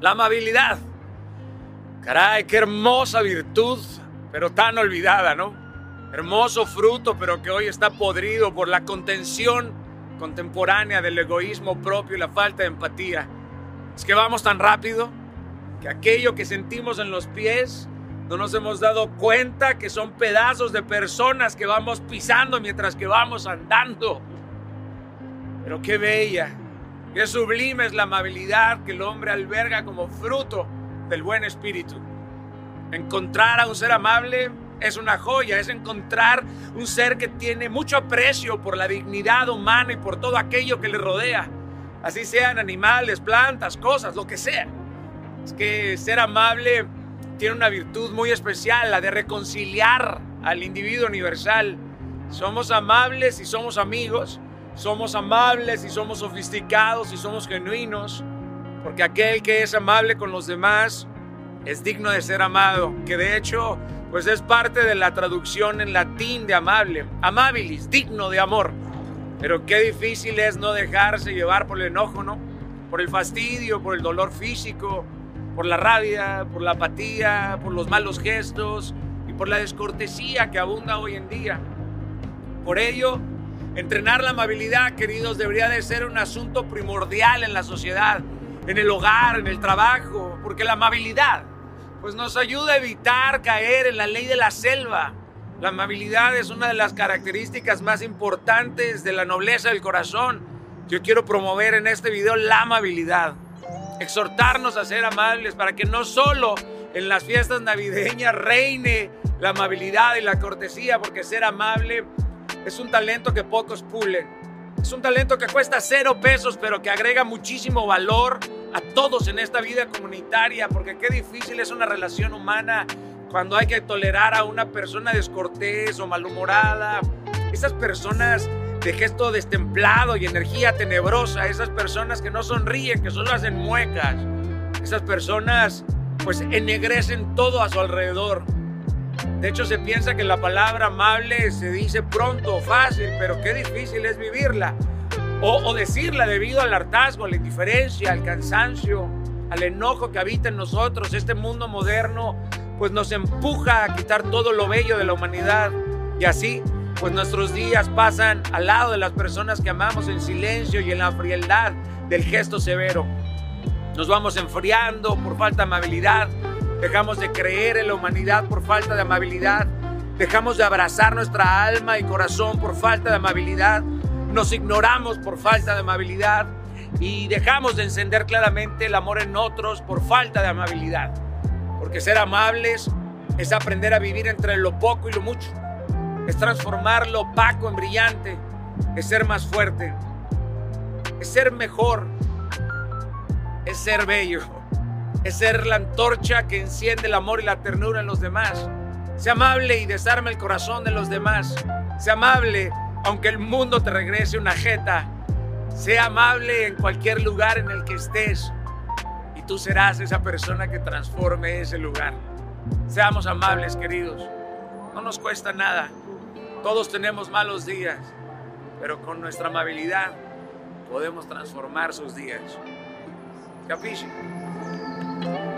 La amabilidad. Caray, qué hermosa virtud, pero tan olvidada, ¿no? Hermoso fruto, pero que hoy está podrido por la contención contemporánea del egoísmo propio y la falta de empatía. Es que vamos tan rápido que aquello que sentimos en los pies no nos hemos dado cuenta que son pedazos de personas que vamos pisando mientras que vamos andando. Pero qué bella, qué sublime es la amabilidad que el hombre alberga como fruto del buen espíritu. Encontrar a un ser amable es una joya, es encontrar un ser que tiene mucho aprecio por la dignidad humana y por todo aquello que le rodea, así sean animales, plantas, cosas, lo que sea. Es que ser amable tiene una virtud muy especial, la de reconciliar al individuo universal. Somos amables y somos amigos, somos amables y somos sofisticados y somos genuinos, porque aquel que es amable con los demás es digno de ser amado, que de hecho pues es parte de la traducción en latín de amable, amabilis, digno de amor. Pero qué difícil es no dejarse llevar por el enojo, ¿no? Por el fastidio, por el dolor físico, por la rabia, por la apatía, por los malos gestos y por la descortesía que abunda hoy en día. Por ello, entrenar la amabilidad, queridos, debería de ser un asunto primordial en la sociedad, en el hogar, en el trabajo, porque la amabilidad pues nos ayuda a evitar caer en la ley de la selva. La amabilidad es una de las características más importantes de la nobleza del corazón. Yo quiero promover en este video la amabilidad. Exhortarnos a ser amables para que no solo en las fiestas navideñas reine la amabilidad y la cortesía, porque ser amable es un talento que pocos pulen. Es un talento que cuesta cero pesos, pero que agrega muchísimo valor a todos en esta vida comunitaria, porque qué difícil es una relación humana cuando hay que tolerar a una persona descortés o malhumorada. Esas personas de gesto destemplado y energía tenebrosa, esas personas que no sonríen, que solo hacen muecas, esas personas pues ennegrecen todo a su alrededor. De hecho, se piensa que la palabra amable se dice pronto o fácil, pero qué difícil es vivirla. O, decirla debido al hartazgo, a la indiferencia, al cansancio, al enojo que habita en nosotros. Este mundo moderno pues nos empuja a quitar todo lo bello de la humanidad. Y así, pues nuestros días pasan al lado de las personas que amamos en silencio y en la frialdad del gesto severo. Nos vamos enfriando por falta de amabilidad, Dejamos de creer en la humanidad por falta de amabilidad. Dejamos de abrazar nuestra alma y corazón por falta de amabilidad. Nos ignoramos por falta de amabilidad. Y dejamos de encender claramente el amor en otros por falta de amabilidad. Porque ser amables es aprender a vivir entre lo poco y lo mucho. Es transformar lo opaco en brillante. Es ser más fuerte. Es ser mejor. Es ser bello es ser la antorcha que enciende el amor y la ternura en los demás. Sea amable y desarme el corazón de los demás. Sea amable aunque el mundo te regrese una jeta. Sea amable en cualquier lugar en el que estés y tú serás esa persona que transforme ese lugar. Seamos amables, queridos. No nos cuesta nada. Todos tenemos malos días, pero con nuestra amabilidad podemos transformar sus días. Capisci? Thank you.